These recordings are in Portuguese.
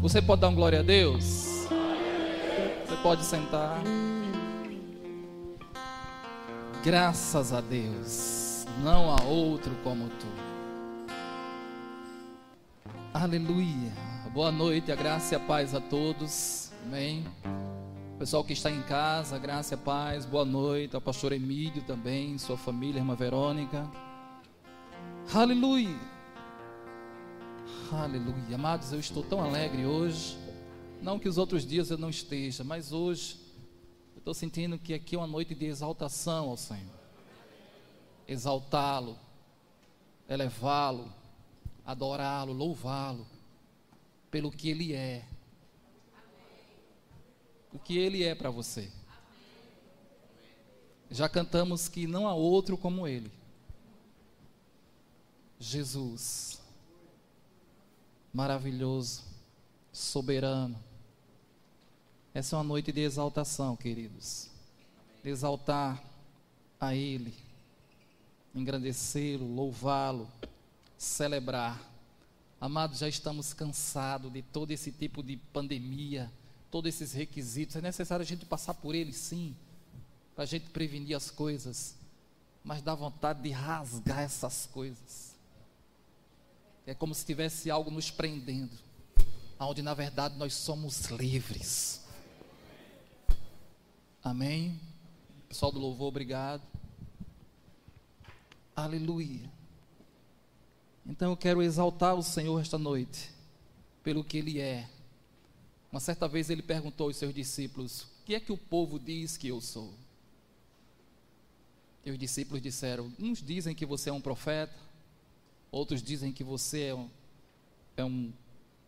Você pode dar um glória a Deus? Você pode sentar. Graças a Deus, não há outro como tu. Aleluia. Boa noite, a graça e a paz a todos. Amém. Pessoal que está em casa, graça e paz. Boa noite ao pastor Emílio também, sua família, irmã Verônica. Aleluia. Aleluia. Amados, eu estou tão alegre hoje. Não que os outros dias eu não esteja, mas hoje eu estou sentindo que aqui é uma noite de exaltação ao Senhor. Exaltá-lo, elevá-lo, adorá-lo, louvá-lo pelo que ele é. O que ele é para você. Já cantamos que não há outro como ele. Jesus maravilhoso, soberano. Essa é uma noite de exaltação, queridos. De exaltar a Ele, engrandecê-lo, louvá-lo, celebrar. Amados, já estamos cansados de todo esse tipo de pandemia, todos esses requisitos. É necessário a gente passar por eles, sim, para a gente prevenir as coisas. Mas dá vontade de rasgar essas coisas é como se tivesse algo nos prendendo, onde na verdade nós somos livres. Amém? Pessoal do louvor, obrigado. Aleluia. Então eu quero exaltar o Senhor esta noite, pelo que Ele é. Uma certa vez ele perguntou aos seus discípulos: O que é que o povo diz que eu sou? E os discípulos disseram: Uns dizem que você é um profeta, Outros dizem que você é um, é um,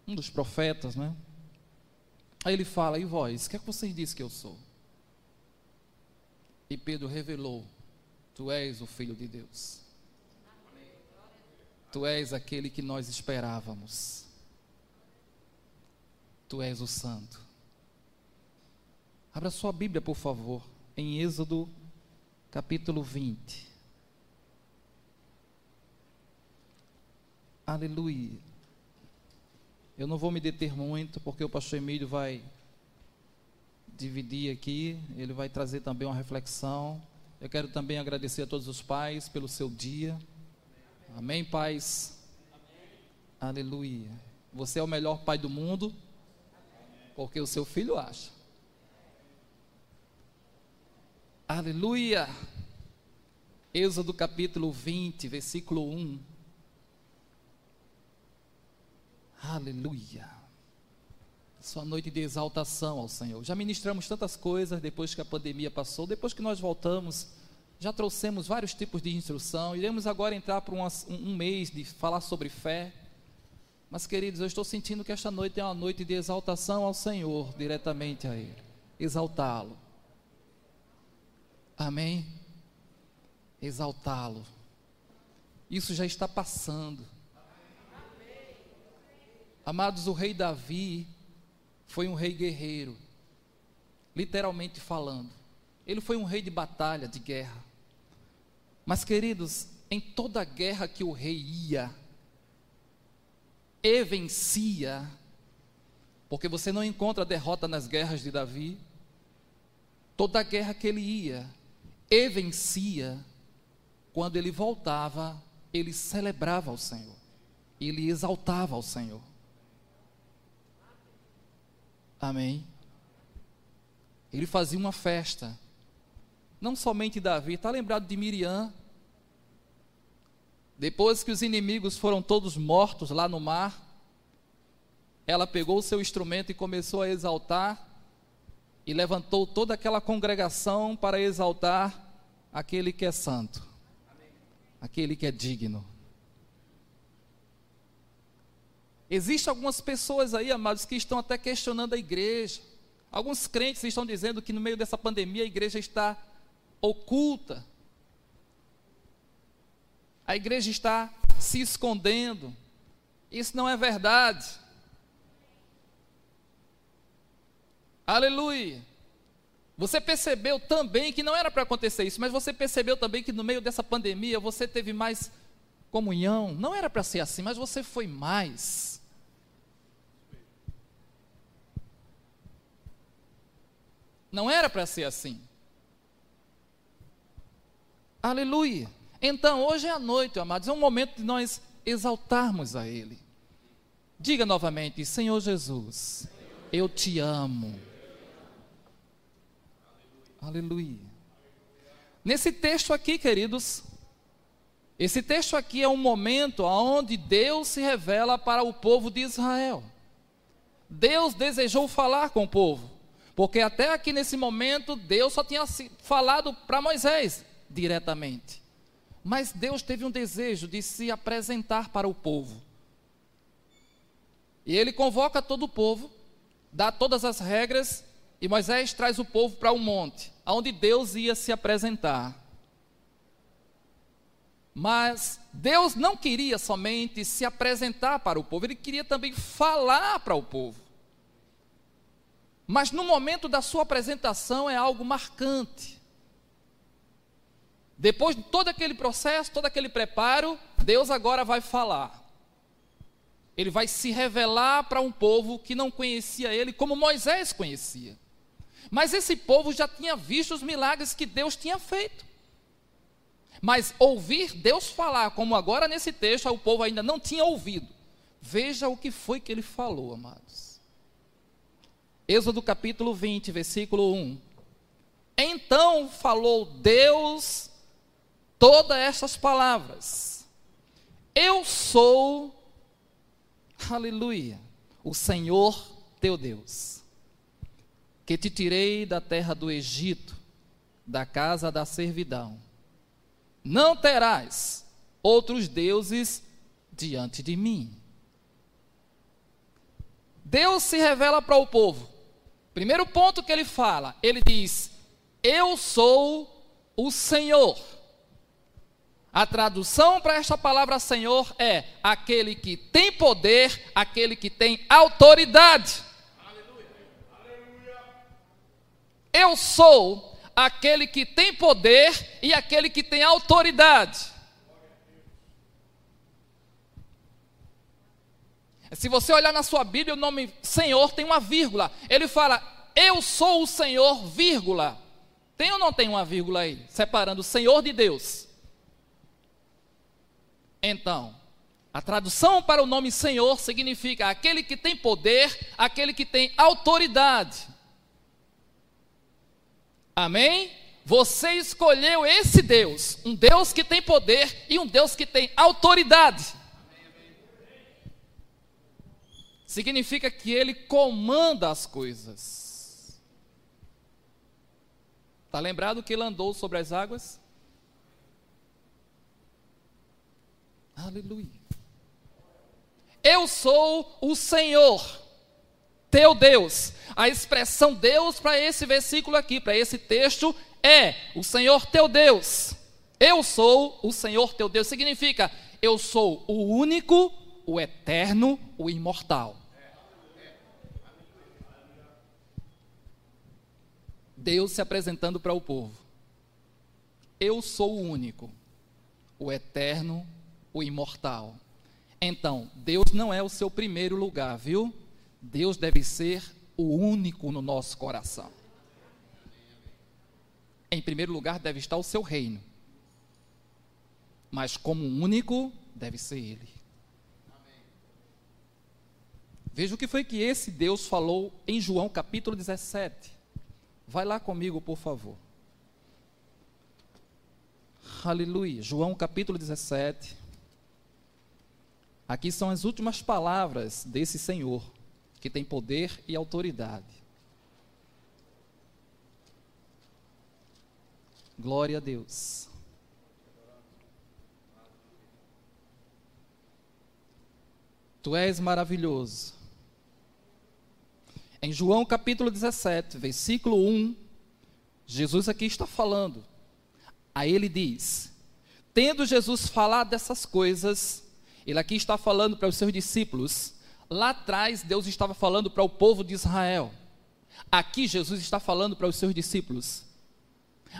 um dos profetas, né? Aí ele fala, e vós, o que é que vocês dizem que eu sou? E Pedro revelou, tu és o Filho de Deus. Tu és aquele que nós esperávamos. Tu és o Santo. Abra sua Bíblia, por favor, em Êxodo capítulo 20. Aleluia. Eu não vou me deter muito, porque o pastor Emílio vai dividir aqui, ele vai trazer também uma reflexão. Eu quero também agradecer a todos os pais pelo seu dia. Amém, pais? Amém. Aleluia. Você é o melhor pai do mundo, porque o seu filho acha. Aleluia. Êxodo capítulo 20, versículo 1. Aleluia. Sua noite de exaltação ao Senhor. Já ministramos tantas coisas depois que a pandemia passou, depois que nós voltamos, já trouxemos vários tipos de instrução. Iremos agora entrar para um, um mês de falar sobre fé. Mas, queridos, eu estou sentindo que esta noite é uma noite de exaltação ao Senhor, diretamente a Ele. Exaltá-lo. Amém? Exaltá-lo. Isso já está passando. Amados, o rei Davi foi um rei guerreiro, literalmente falando. Ele foi um rei de batalha, de guerra. Mas, queridos, em toda guerra que o rei ia e vencia, porque você não encontra derrota nas guerras de Davi, toda guerra que ele ia e vencia, quando ele voltava, ele celebrava ao Senhor, ele exaltava ao Senhor. Amém. Ele fazia uma festa. Não somente Davi, está lembrado de Miriam? Depois que os inimigos foram todos mortos lá no mar, ela pegou o seu instrumento e começou a exaltar, e levantou toda aquela congregação para exaltar aquele que é santo, aquele que é digno. Existem algumas pessoas aí, amados, que estão até questionando a igreja. Alguns crentes estão dizendo que no meio dessa pandemia a igreja está oculta. A igreja está se escondendo. Isso não é verdade. Aleluia. Você percebeu também que não era para acontecer isso, mas você percebeu também que no meio dessa pandemia você teve mais comunhão. Não era para ser assim, mas você foi mais. Não era para ser assim. Aleluia. Então, hoje é a noite, amados, é um momento de nós exaltarmos a Ele. Diga novamente: Senhor Jesus, eu te amo. Aleluia. Nesse texto aqui, queridos, esse texto aqui é um momento onde Deus se revela para o povo de Israel. Deus desejou falar com o povo, porque até aqui nesse momento Deus só tinha falado para Moisés diretamente. Mas Deus teve um desejo de se apresentar para o povo. E ele convoca todo o povo, dá todas as regras, e Moisés traz o povo para um monte, onde Deus ia se apresentar. Mas Deus não queria somente se apresentar para o povo, ele queria também falar para o povo. Mas no momento da sua apresentação é algo marcante. Depois de todo aquele processo, todo aquele preparo, Deus agora vai falar. Ele vai se revelar para um povo que não conhecia ele como Moisés conhecia. Mas esse povo já tinha visto os milagres que Deus tinha feito. Mas ouvir Deus falar, como agora nesse texto, o povo ainda não tinha ouvido. Veja o que foi que ele falou, amados. Êxodo capítulo 20, versículo 1. Então falou Deus todas essas palavras. Eu sou Aleluia. O Senhor teu Deus, que te tirei da terra do Egito, da casa da servidão. Não terás outros deuses diante de mim. Deus se revela para o povo. Primeiro ponto que ele fala, ele diz: Eu sou o Senhor. A tradução para esta palavra Senhor é aquele que tem poder, aquele que tem autoridade. Eu sou aquele que tem poder e aquele que tem autoridade. Se você olhar na sua Bíblia, o nome Senhor tem uma vírgula. Ele fala, Eu sou o Senhor, vírgula. Tem ou não tem uma vírgula aí? Separando o Senhor de Deus. Então, a tradução para o nome Senhor significa aquele que tem poder, aquele que tem autoridade. Amém? Você escolheu esse Deus, um Deus que tem poder e um Deus que tem autoridade. Significa que ele comanda as coisas. Está lembrado que ele andou sobre as águas? Aleluia. Eu sou o Senhor, teu Deus. A expressão Deus para esse versículo aqui, para esse texto, é o Senhor teu Deus. Eu sou o Senhor teu Deus. Significa, eu sou o único, o eterno, o imortal. Deus se apresentando para o povo. Eu sou o único, o eterno, o imortal. Então, Deus não é o seu primeiro lugar, viu? Deus deve ser o único no nosso coração. Em primeiro lugar deve estar o seu reino. Mas como único deve ser ele. Veja o que foi que esse Deus falou em João capítulo 17. Vai lá comigo, por favor. Aleluia. João capítulo 17. Aqui são as últimas palavras desse Senhor, que tem poder e autoridade. Glória a Deus. Tu és maravilhoso. Em João capítulo 17, versículo 1, Jesus aqui está falando. Aí ele diz: Tendo Jesus falado dessas coisas, ele aqui está falando para os seus discípulos. Lá atrás, Deus estava falando para o povo de Israel. Aqui, Jesus está falando para os seus discípulos.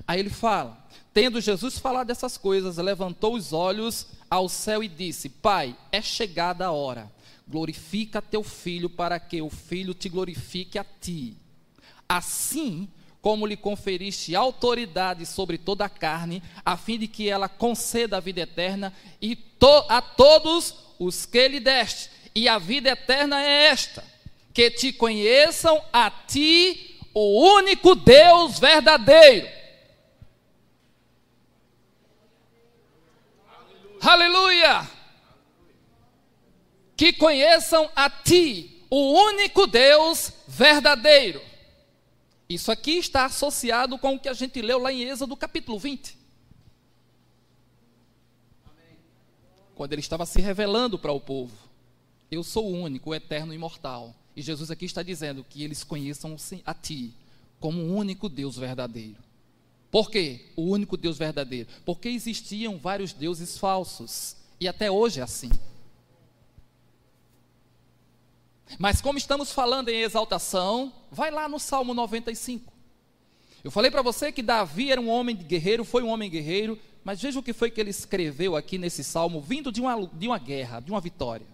Aí ele fala: Tendo Jesus falado dessas coisas, levantou os olhos ao céu e disse: Pai, é chegada a hora. Glorifica teu filho para que o filho te glorifique a ti. Assim como lhe conferiste autoridade sobre toda a carne, a fim de que ela conceda a vida eterna e to a todos os que lhe deste. E a vida eterna é esta: que te conheçam a ti, o único Deus verdadeiro. Aleluia! Aleluia. Que conheçam a ti, o único Deus verdadeiro. Isso aqui está associado com o que a gente leu lá em Êxodo capítulo 20. Quando ele estava se revelando para o povo. Eu sou o único, o eterno e imortal. E Jesus aqui está dizendo que eles conheçam a Ti como o único Deus verdadeiro. Por quê? O único Deus verdadeiro. Porque existiam vários deuses falsos. E até hoje é assim. Mas como estamos falando em exaltação, vai lá no Salmo 95. Eu falei para você que Davi era um homem guerreiro, foi um homem guerreiro, mas veja o que foi que ele escreveu aqui nesse salmo, vindo de uma, de uma guerra, de uma vitória.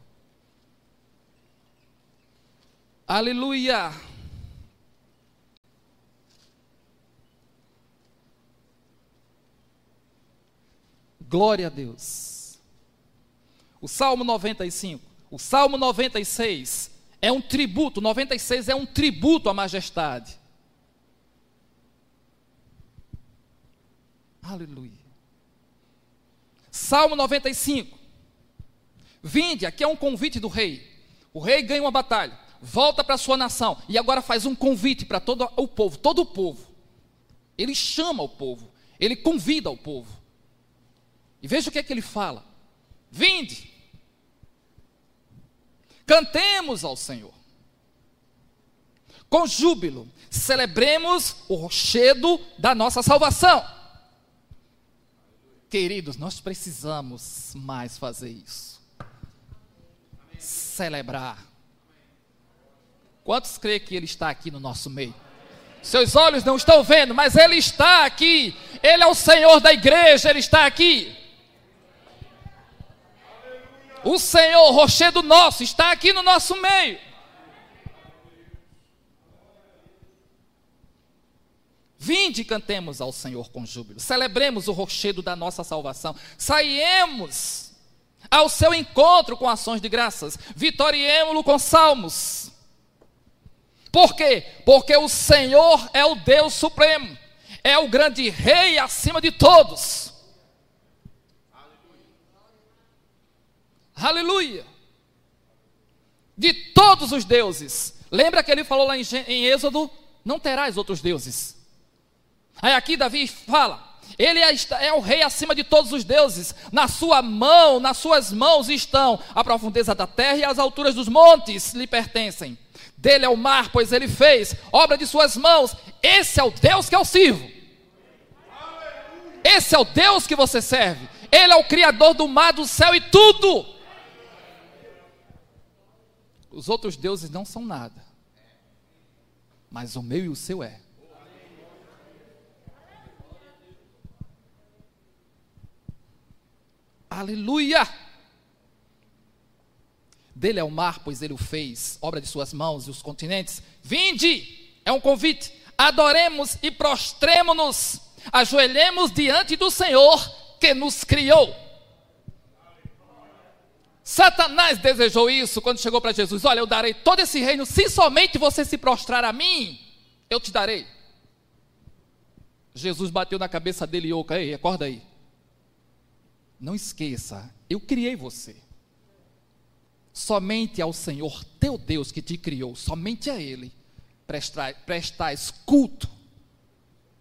Aleluia! Glória a Deus. O Salmo 95, o Salmo 96 é um tributo, 96 é um tributo à majestade. Aleluia. Salmo 95. Vinde, aqui é um convite do rei. O rei ganha uma batalha, volta para a sua nação e agora faz um convite para todo o povo, todo o povo. Ele chama o povo, ele convida o povo. E veja o que é que ele fala: Vinde, Cantemos ao Senhor. Com júbilo, celebremos o rochedo da nossa salvação. Queridos, nós precisamos mais fazer isso. Celebrar. Quantos creem que Ele está aqui no nosso meio? Seus olhos não estão vendo, mas Ele está aqui. Ele é o Senhor da igreja, Ele está aqui. O Senhor, rochedo nosso, está aqui no nosso meio. Vinde e cantemos ao Senhor com júbilo. Celebremos o rochedo da nossa salvação. Saiemos ao seu encontro com ações de graças. Vitoriemo-lo com salmos. Por quê? Porque o Senhor é o Deus supremo. É o grande rei acima de todos. Aleluia! De todos os deuses. Lembra que ele falou lá em, Êxodo: Não terás outros deuses. Aí aqui Davi fala: ele é, é, o rei acima de todos os deuses. Na sua mão, nas suas mãos estão a profundeza da terra e as alturas dos montes lhe pertencem. Dele é o mar, pois ele fez, obra de suas mãos. Esse é o Deus que eu sirvo. Esse é o Deus que você serve. Ele é o Criador do mar, do céu e tudo. Os outros deuses não são nada. Mas o meu e o seu é. Aleluia! Dele é o mar, pois ele o fez, obra de suas mãos e os continentes. Vinde! É um convite. Adoremos e prostremo-nos, ajoelhemos diante do Senhor que nos criou. Satanás desejou isso quando chegou para Jesus: Olha, eu darei todo esse reino, se somente você se prostrar a mim, eu te darei. Jesus bateu na cabeça dele e oca, ei, acorda aí. Não esqueça, eu criei você. Somente ao Senhor teu Deus que te criou, somente a Ele prestais, culto,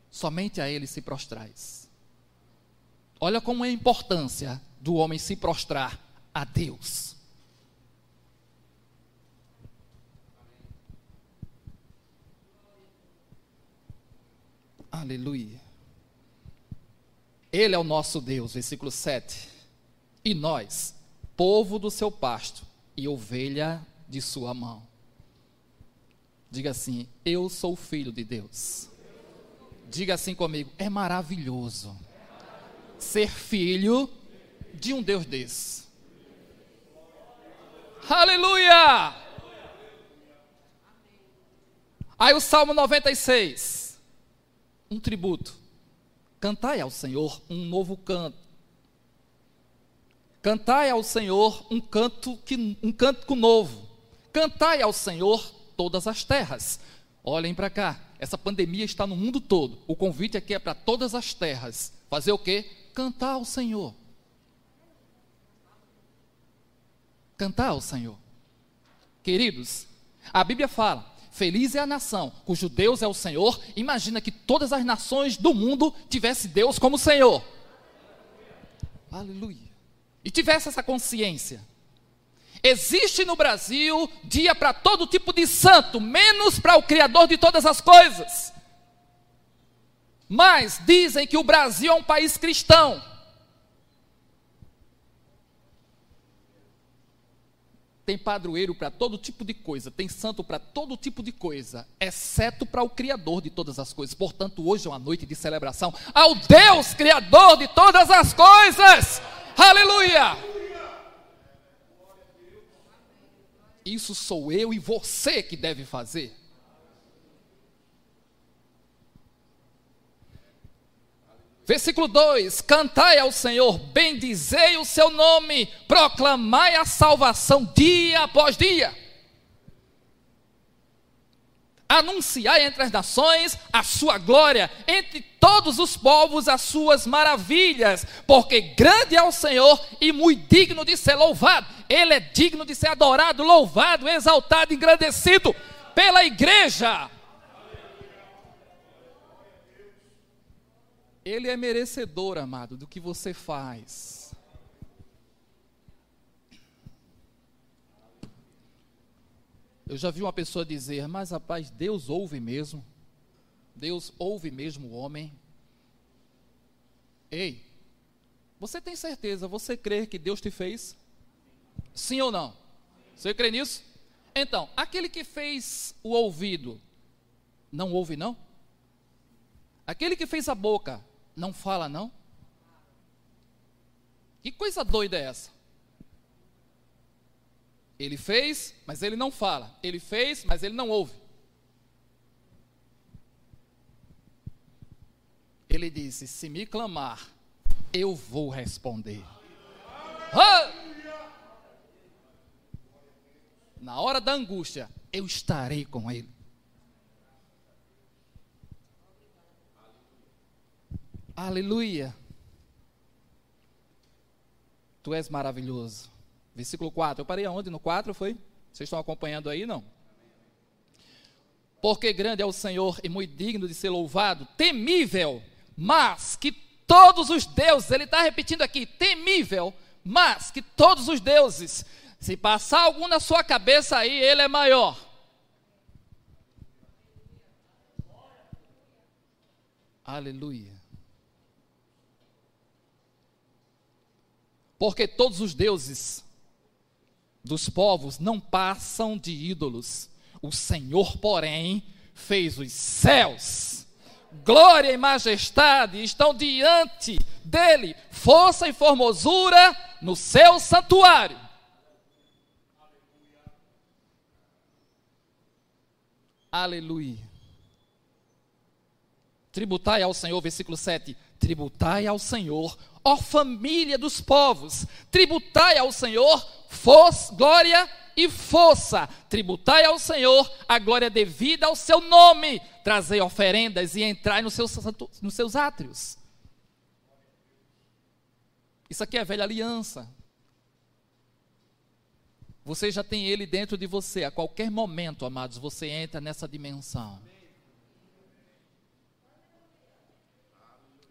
somente a Ele se prostrais. Olha como é a importância do homem se prostrar a Deus. Aleluia. Ele é o nosso Deus, versículo 7. E nós, povo do seu pasto e ovelha de sua mão. Diga assim: Eu sou filho de Deus. Diga assim comigo: É maravilhoso ser filho de um Deus desse. Aleluia! Aí o Salmo 96. um tributo. Cantai ao Senhor um novo canto. Cantai ao Senhor um canto que um canto novo. Cantai ao Senhor todas as terras. Olhem para cá. Essa pandemia está no mundo todo. O convite aqui é para todas as terras. Fazer o quê? Cantar ao Senhor. Cantar ao Senhor. Queridos, a Bíblia fala: Feliz é a nação cujo Deus é o Senhor. Imagina que todas as nações do mundo tivessem Deus como Senhor. Aleluia. E tivesse essa consciência. Existe no Brasil dia para todo tipo de santo, menos para o Criador de todas as coisas. Mas dizem que o Brasil é um país cristão. Tem padroeiro para todo tipo de coisa, tem santo para todo tipo de coisa, exceto para o Criador de todas as coisas. Portanto, hoje é uma noite de celebração ao Deus Criador de todas as coisas. Aleluia! Isso sou eu e você que deve fazer. Versículo 2: Cantai ao Senhor, bendizei o seu nome, proclamai a salvação dia após dia. Anunciai entre as nações a sua glória, entre todos os povos as suas maravilhas, porque grande é o Senhor e muito digno de ser louvado. Ele é digno de ser adorado, louvado, exaltado, engrandecido pela igreja. Ele é merecedor, amado, do que você faz. Eu já vi uma pessoa dizer, mas rapaz, Deus ouve mesmo. Deus ouve mesmo o homem. Ei, você tem certeza, você crê que Deus te fez? Sim ou não? Você crê nisso? Então, aquele que fez o ouvido, não ouve não? Aquele que fez a boca, não fala, não? Que coisa doida é essa? Ele fez, mas ele não fala. Ele fez, mas ele não ouve. Ele disse: Se me clamar, eu vou responder. Na hora da angústia, eu estarei com ele. Aleluia. Tu és maravilhoso. Versículo 4. Eu parei aonde? No 4 foi? Vocês estão acompanhando aí, não? Porque grande é o Senhor e muito digno de ser louvado, temível, mas que todos os deuses, ele está repetindo aqui, temível, mas que todos os deuses, se passar algum na sua cabeça aí, ele é maior. Aleluia. Porque todos os deuses dos povos não passam de ídolos. O Senhor, porém, fez os céus. Glória e majestade estão diante dele, força e formosura no seu santuário. Aleluia. Tributai ao Senhor, versículo 7. Tributai ao Senhor ó família dos povos, tributai ao Senhor força, glória e força, tributai ao Senhor a glória devida ao seu nome, trazei oferendas e entrai nos seus, nos seus átrios. Isso aqui é velha aliança. Você já tem ele dentro de você, a qualquer momento, amados, você entra nessa dimensão.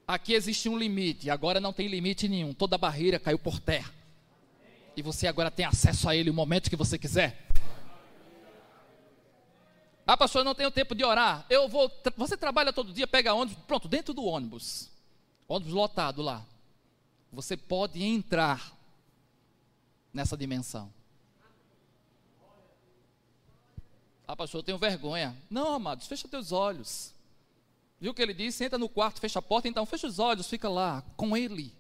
Aqui existe um limite, agora não tem limite nenhum. Toda barreira caiu por terra. E você agora tem acesso a ele o momento que você quiser. Ah, pastor, eu não tenho tempo de orar. Eu vou. Você trabalha todo dia, pega ônibus, pronto, dentro do ônibus. Ônibus lotado lá. Você pode entrar nessa dimensão. Ah, pastor, eu tenho vergonha. Não, amados, fecha teus olhos. Viu o que ele disse? Entra no quarto, fecha a porta, então fecha os olhos, fica lá com ele,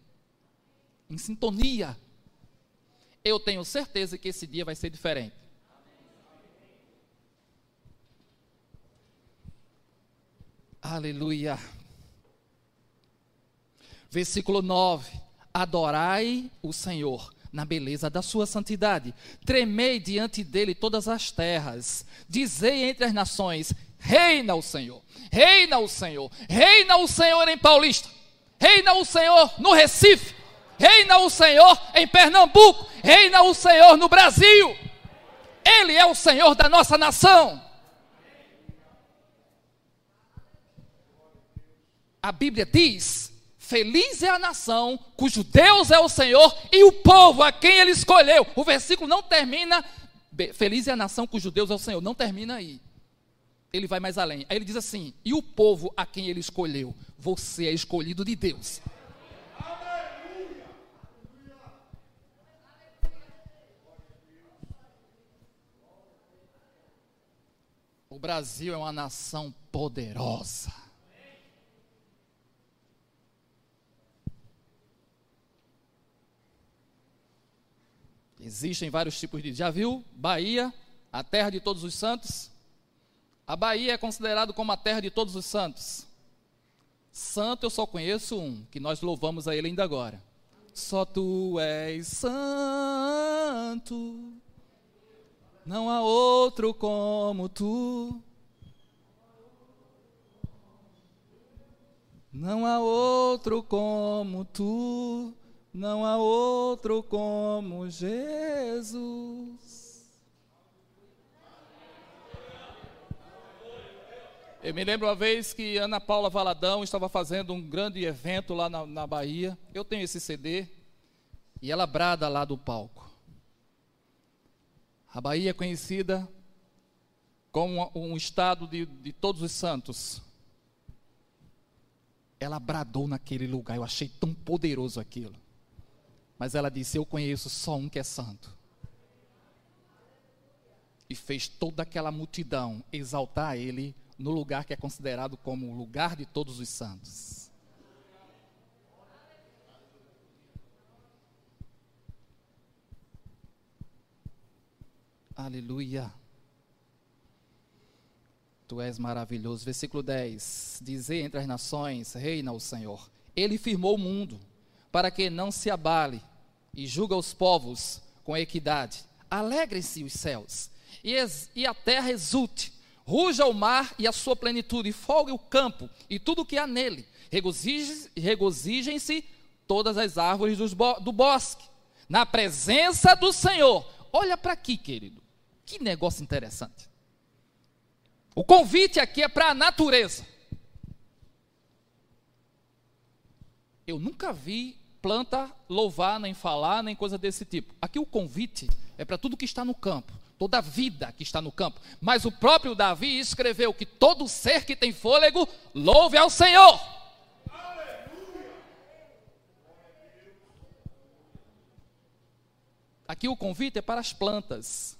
em sintonia. Eu tenho certeza que esse dia vai ser diferente. Aleluia. Versículo 9: Adorai o Senhor na beleza da sua santidade. Tremei diante dele todas as terras. Dizei entre as nações: Reina o Senhor, reina o Senhor, reina o Senhor em Paulista, reina o Senhor no Recife, reina o Senhor em Pernambuco, reina o Senhor no Brasil. Ele é o Senhor da nossa nação. A Bíblia diz Feliz é a nação cujo Deus é o Senhor e o povo a quem ele escolheu. O versículo não termina. Feliz é a nação cujo Deus é o Senhor. Não termina aí. Ele vai mais além. Aí ele diz assim: e o povo a quem ele escolheu. Você é escolhido de Deus. O Brasil é uma nação poderosa. Existem vários tipos de. Já viu? Bahia, a terra de todos os santos. A Bahia é considerado como a terra de todos os santos. Santo eu só conheço um, que nós louvamos a ele ainda agora. Só tu és santo, não há outro como tu. Não há outro como tu. Não há outro como Jesus. Eu me lembro uma vez que Ana Paula Valadão estava fazendo um grande evento lá na, na Bahia. Eu tenho esse CD. E ela brada lá do palco. A Bahia é conhecida como um estado de, de todos os santos. Ela bradou naquele lugar. Eu achei tão poderoso aquilo. Mas ela disse: Eu conheço só um que é santo. E fez toda aquela multidão exaltar ele no lugar que é considerado como o lugar de todos os santos. Aleluia. Tu és maravilhoso. Versículo 10. Dizei entre as nações: Reina o Senhor. Ele firmou o mundo para que não se abale, e julga os povos com equidade. Alegrem-se os céus, e, e, a terra exulte, ruja o mar e a sua plenitude, folgue o campo e tudo o que há nele. Regozijem-se todas as árvores do bosque, na presença do Senhor. Olha para aqui, querido, que negócio interessante. O convite aqui é para a natureza. Eu nunca vi planta louvar, nem falar, nem coisa desse tipo. Aqui o convite é para tudo que está no campo, toda vida que está no campo. Mas o próprio Davi escreveu que todo ser que tem fôlego, louve ao Senhor. Aqui o convite é para as plantas.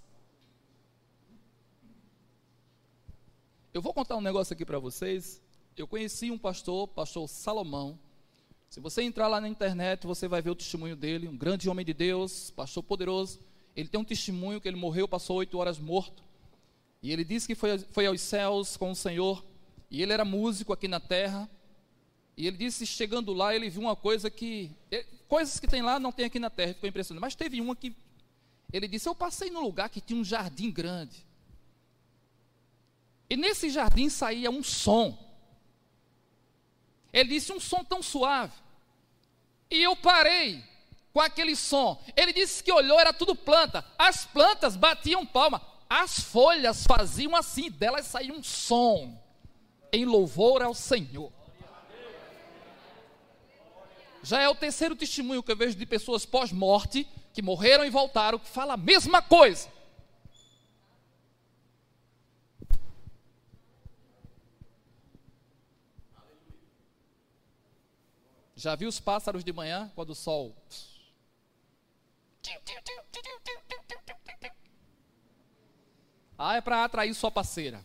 Eu vou contar um negócio aqui para vocês. Eu conheci um pastor, pastor Salomão, se você entrar lá na internet, você vai ver o testemunho dele, um grande homem de Deus, pastor poderoso. Ele tem um testemunho que ele morreu, passou oito horas morto. E ele disse que foi, foi aos céus com o Senhor. E ele era músico aqui na terra. E ele disse, chegando lá, ele viu uma coisa que. Coisas que tem lá não tem aqui na terra, ficou impressionado. Mas teve uma que. Ele disse: Eu passei num lugar que tinha um jardim grande. E nesse jardim saía um som. Ele disse um som tão suave. E eu parei com aquele som. Ele disse que olhou, era tudo planta. As plantas batiam palma. As folhas faziam assim, delas saía um som. Em louvor ao Senhor. Já é o terceiro testemunho que eu vejo de pessoas pós-morte, que morreram e voltaram, que fala a mesma coisa. Já viu os pássaros de manhã, quando o sol. Ah, é para atrair sua parceira.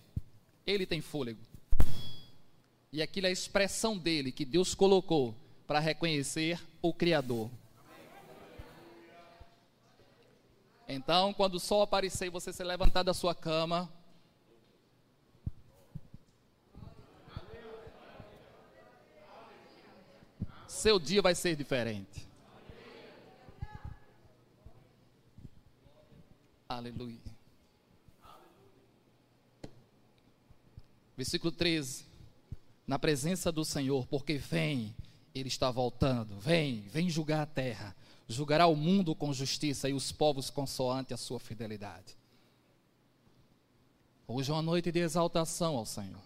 Ele tem fôlego. E aquilo é a expressão dele que Deus colocou para reconhecer o Criador. Então, quando o sol aparecer e você se levantar da sua cama, seu dia vai ser diferente. Aleluia. Versículo 13. Na presença do Senhor, porque vem, Ele está voltando. Vem, vem julgar a terra. Julgará o mundo com justiça e os povos consoante a sua fidelidade. Hoje é uma noite de exaltação ao Senhor.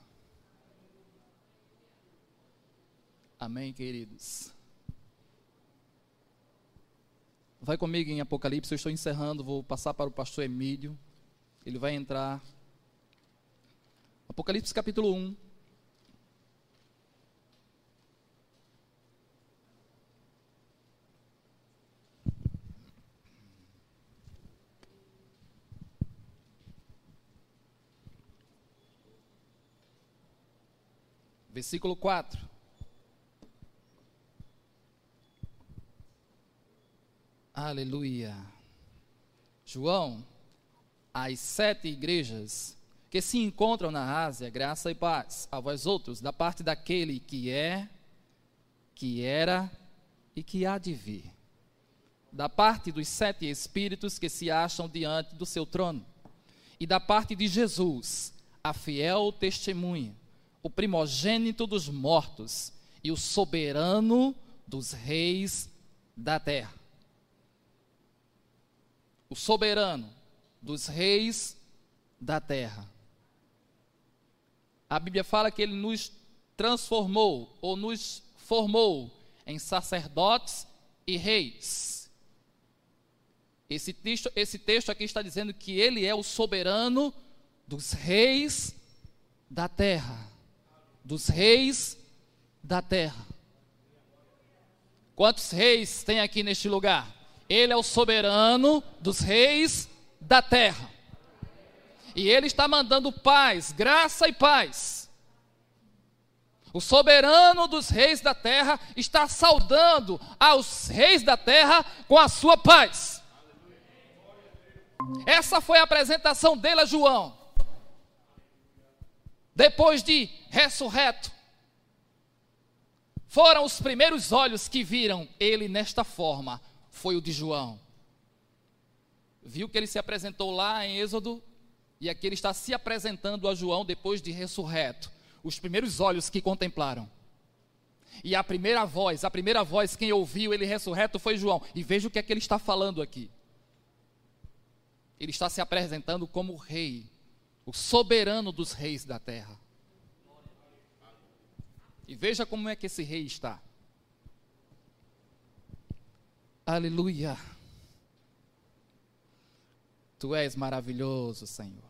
Amém, queridos. Vai comigo em Apocalipse, eu estou encerrando, vou passar para o pastor Emílio. Ele vai entrar. Apocalipse capítulo 1. Versículo 4. Aleluia. João, as sete igrejas que se encontram na Ásia, graça e paz a vós outros, da parte daquele que é, que era e que há de vir. Da parte dos sete espíritos que se acham diante do seu trono. E da parte de Jesus, a fiel testemunha, o primogênito dos mortos e o soberano dos reis da terra o soberano dos reis da terra. A Bíblia fala que ele nos transformou ou nos formou em sacerdotes e reis. Esse texto, esse texto aqui está dizendo que ele é o soberano dos reis da terra. Dos reis da terra. Quantos reis tem aqui neste lugar? Ele é o soberano dos reis da terra. E ele está mandando paz, graça e paz. O soberano dos reis da terra está saudando aos reis da terra com a sua paz. Essa foi a apresentação dele a João. Depois de ressurreto, foram os primeiros olhos que viram ele nesta forma, foi o de João. Viu que ele se apresentou lá em Êxodo e aqui ele está se apresentando a João depois de ressurreto. Os primeiros olhos que contemplaram. E a primeira voz, a primeira voz, quem ouviu ele ressurreto foi João. E veja o que é que ele está falando aqui. Ele está se apresentando como rei, o soberano dos reis da terra. E veja como é que esse rei está. Aleluia. Tu és maravilhoso, Senhor.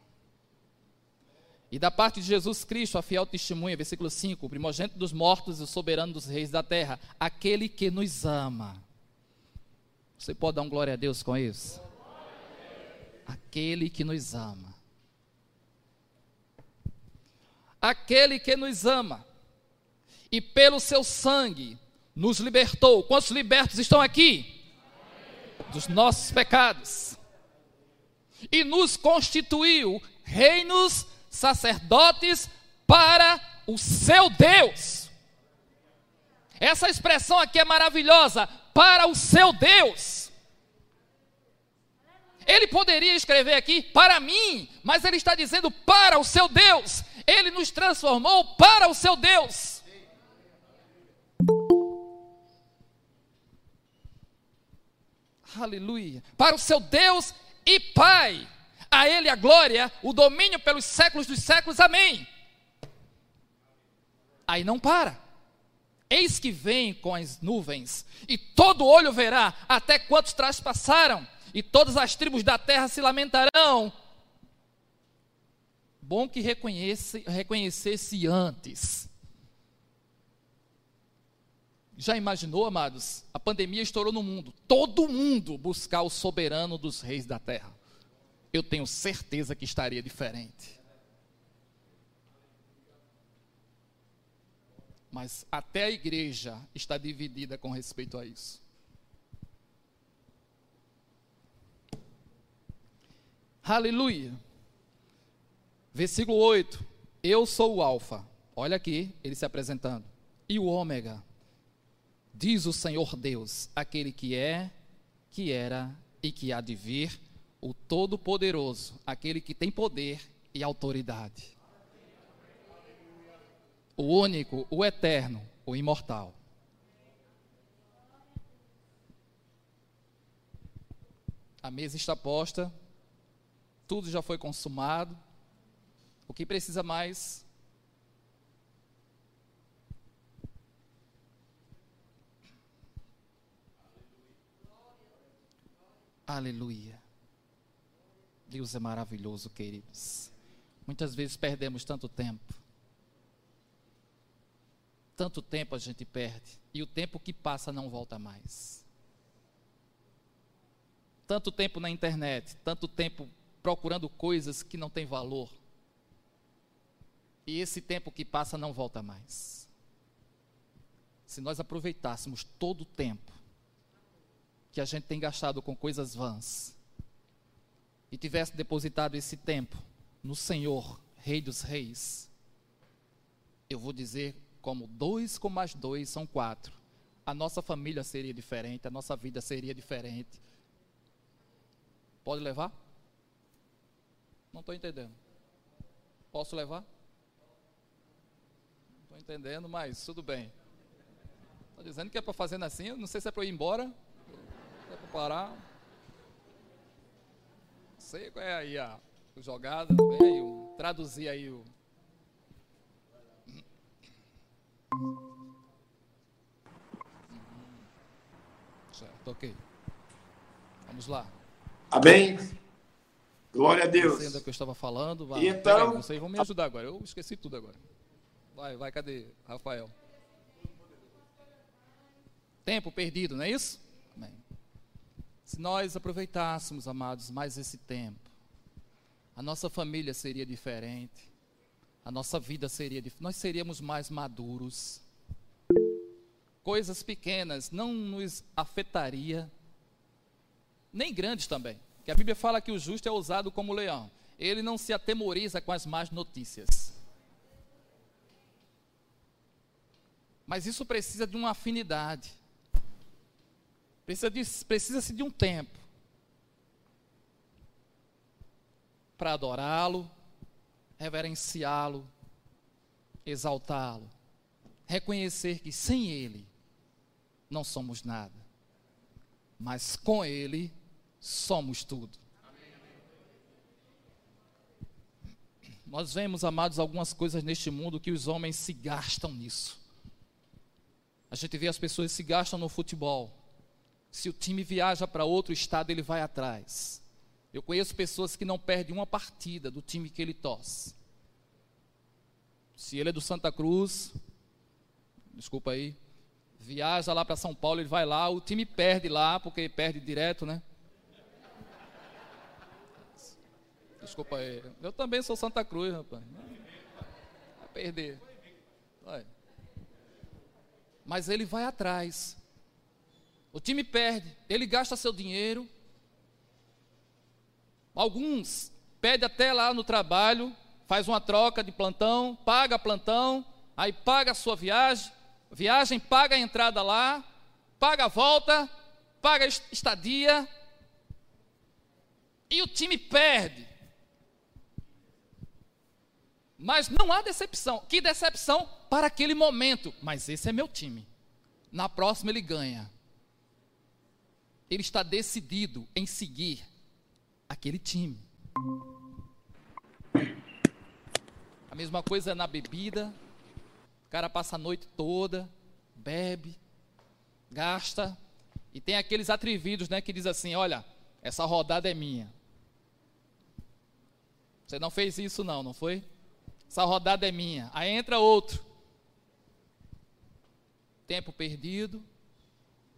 E da parte de Jesus Cristo, a fiel testemunha, versículo 5, o primogênito dos mortos e o soberano dos reis da terra, aquele que nos ama. Você pode dar um glória a Deus com isso? Aquele que nos ama. Aquele que nos ama. E pelo seu sangue nos libertou. Quantos libertos estão aqui? Dos nossos pecados e nos constituiu reinos, sacerdotes para o seu Deus. Essa expressão aqui é maravilhosa, para o seu Deus. Ele poderia escrever aqui para mim, mas ele está dizendo para o seu Deus. Ele nos transformou para o seu Deus. Aleluia, para o seu Deus e Pai. A Ele a glória, o domínio pelos séculos dos séculos, amém. Aí não para. Eis que vem com as nuvens, e todo olho verá até quantos traspassaram, e todas as tribos da terra se lamentarão. Bom que reconhece, reconhecesse antes já imaginou, amados? A pandemia estourou no mundo. Todo mundo buscar o soberano dos reis da terra. Eu tenho certeza que estaria diferente. Mas até a igreja está dividida com respeito a isso. Aleluia. Versículo 8. Eu sou o Alfa. Olha aqui, ele se apresentando. E o Ômega Diz o Senhor Deus, aquele que é, que era e que há de vir, o Todo-Poderoso, aquele que tem poder e autoridade. O único, o eterno, o imortal. A mesa está posta, tudo já foi consumado. O que precisa mais? Aleluia. Deus é maravilhoso, queridos. Muitas vezes perdemos tanto tempo. Tanto tempo a gente perde. E o tempo que passa não volta mais tanto tempo na internet, tanto tempo procurando coisas que não têm valor. E esse tempo que passa não volta mais. Se nós aproveitássemos todo o tempo que a gente tem gastado com coisas vãs e tivesse depositado esse tempo no Senhor, Rei dos Reis, eu vou dizer como dois com mais dois são quatro. A nossa família seria diferente, a nossa vida seria diferente, Pode levar? Não estou entendendo. Posso levar? Não estou entendendo, mas tudo bem. Está dizendo que é para fazer assim? Não sei se é para ir embora. É para. Não sei qual é aí a, jogada. Vem aí, traduzir aí o. Certo, ok. Vamos lá. Amém? Glória a Deus. Sei que eu estava falando. Vai. Então, aí, vocês vão me ajudar agora. Eu esqueci tudo agora. Vai, vai, cadê Rafael? Tempo perdido, não é isso? Se nós aproveitássemos, amados, mais esse tempo, a nossa família seria diferente, a nossa vida seria diferente, nós seríamos mais maduros. Coisas pequenas não nos afetaria, nem grandes também. Que a Bíblia fala que o justo é usado como leão. Ele não se atemoriza com as más notícias. Mas isso precisa de uma afinidade. Precisa-se de, precisa de um tempo para adorá-lo, reverenciá-lo, exaltá-lo, reconhecer que sem Ele não somos nada, mas com Ele somos tudo. Nós vemos, amados, algumas coisas neste mundo que os homens se gastam nisso. A gente vê as pessoas se gastam no futebol. Se o time viaja para outro estado, ele vai atrás. Eu conheço pessoas que não perdem uma partida do time que ele torce. Se ele é do Santa Cruz, desculpa aí, viaja lá para São Paulo, ele vai lá, o time perde lá, porque perde direto, né? Desculpa aí. Eu também sou Santa Cruz, rapaz. Vai perder. Vai. Mas ele vai atrás. O time perde, ele gasta seu dinheiro. Alguns pede até lá no trabalho, faz uma troca de plantão, paga plantão, aí paga a sua viagem, viagem paga a entrada lá, paga a volta, paga a estadia. E o time perde. Mas não há decepção. Que decepção para aquele momento. Mas esse é meu time. Na próxima ele ganha. Ele está decidido em seguir aquele time. A mesma coisa na bebida. O cara passa a noite toda, bebe, gasta. E tem aqueles atrevidos, né, que diz assim: "Olha, essa rodada é minha". Você não fez isso não, não foi? Essa rodada é minha. Aí entra outro. Tempo perdido,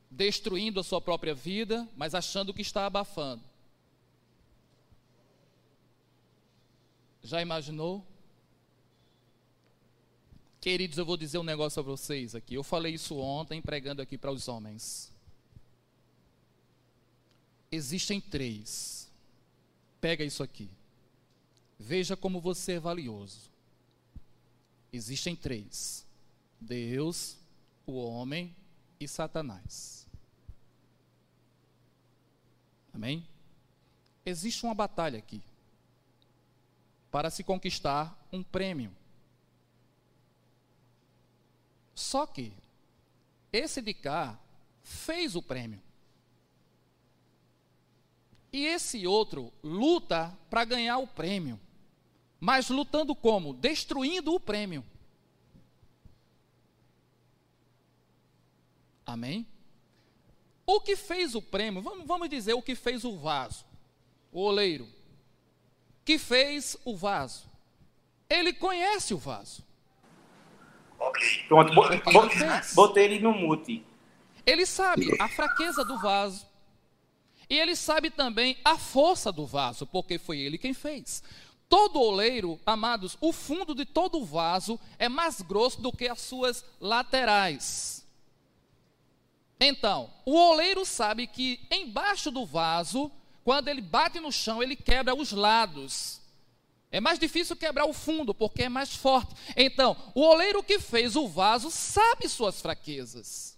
destruindo a sua própria vida, mas achando que está abafando. Já imaginou? Queridos, eu vou dizer um negócio a vocês aqui. Eu falei isso ontem, pregando aqui para os homens. Existem três. Pega isso aqui. Veja como você é valioso. Existem três: Deus, o homem e Satanás. Amém? Existe uma batalha aqui para se conquistar um prêmio. Só que esse de cá fez o prêmio. E esse outro luta para ganhar o prêmio. Mas lutando como? Destruindo o prêmio. Amém? O que fez o prêmio? Vamos, vamos dizer o que fez o vaso, o oleiro. Que fez o vaso. Ele conhece o vaso. Ok. Pronto, botei ele no mute. Ele sabe a fraqueza do vaso. E ele sabe também a força do vaso, porque foi ele quem fez. Todo oleiro, amados, o fundo de todo vaso é mais grosso do que as suas laterais. Então, o oleiro sabe que embaixo do vaso, quando ele bate no chão, ele quebra os lados. É mais difícil quebrar o fundo, porque é mais forte. Então, o oleiro que fez o vaso sabe suas fraquezas.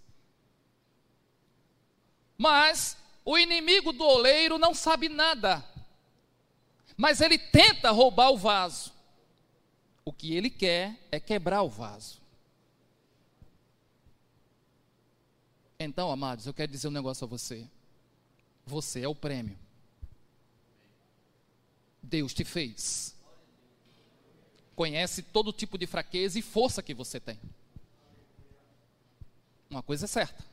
Mas o inimigo do oleiro não sabe nada. Mas ele tenta roubar o vaso. O que ele quer é quebrar o vaso. Então, amados, eu quero dizer um negócio a você. Você é o prêmio. Deus te fez. Conhece todo tipo de fraqueza e força que você tem. Uma coisa é certa.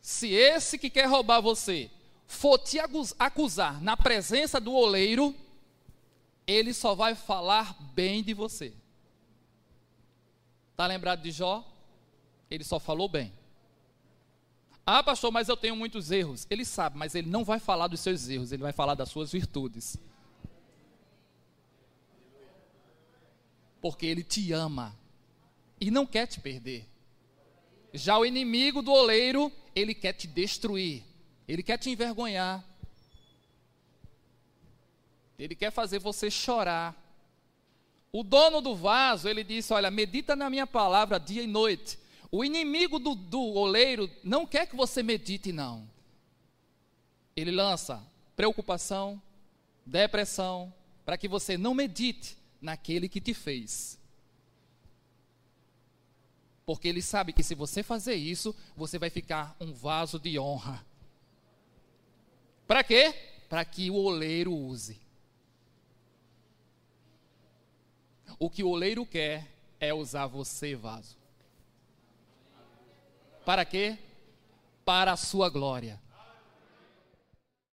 Se esse que quer roubar você for te acusar na presença do oleiro, ele só vai falar bem de você. Está lembrado de Jó? Ele só falou bem. Ah, pastor, mas eu tenho muitos erros. Ele sabe, mas ele não vai falar dos seus erros, ele vai falar das suas virtudes. Porque ele te ama e não quer te perder. Já o inimigo do oleiro, ele quer te destruir, ele quer te envergonhar, ele quer fazer você chorar. O dono do vaso, ele disse: Olha, medita na minha palavra dia e noite o inimigo do, do oleiro não quer que você medite, não. Ele lança preocupação, depressão, para que você não medite naquele que te fez. Porque ele sabe que se você fazer isso, você vai ficar um vaso de honra. Para quê? Para que o oleiro use. O que o oleiro quer é usar você, vaso. Para quê? Para a sua glória.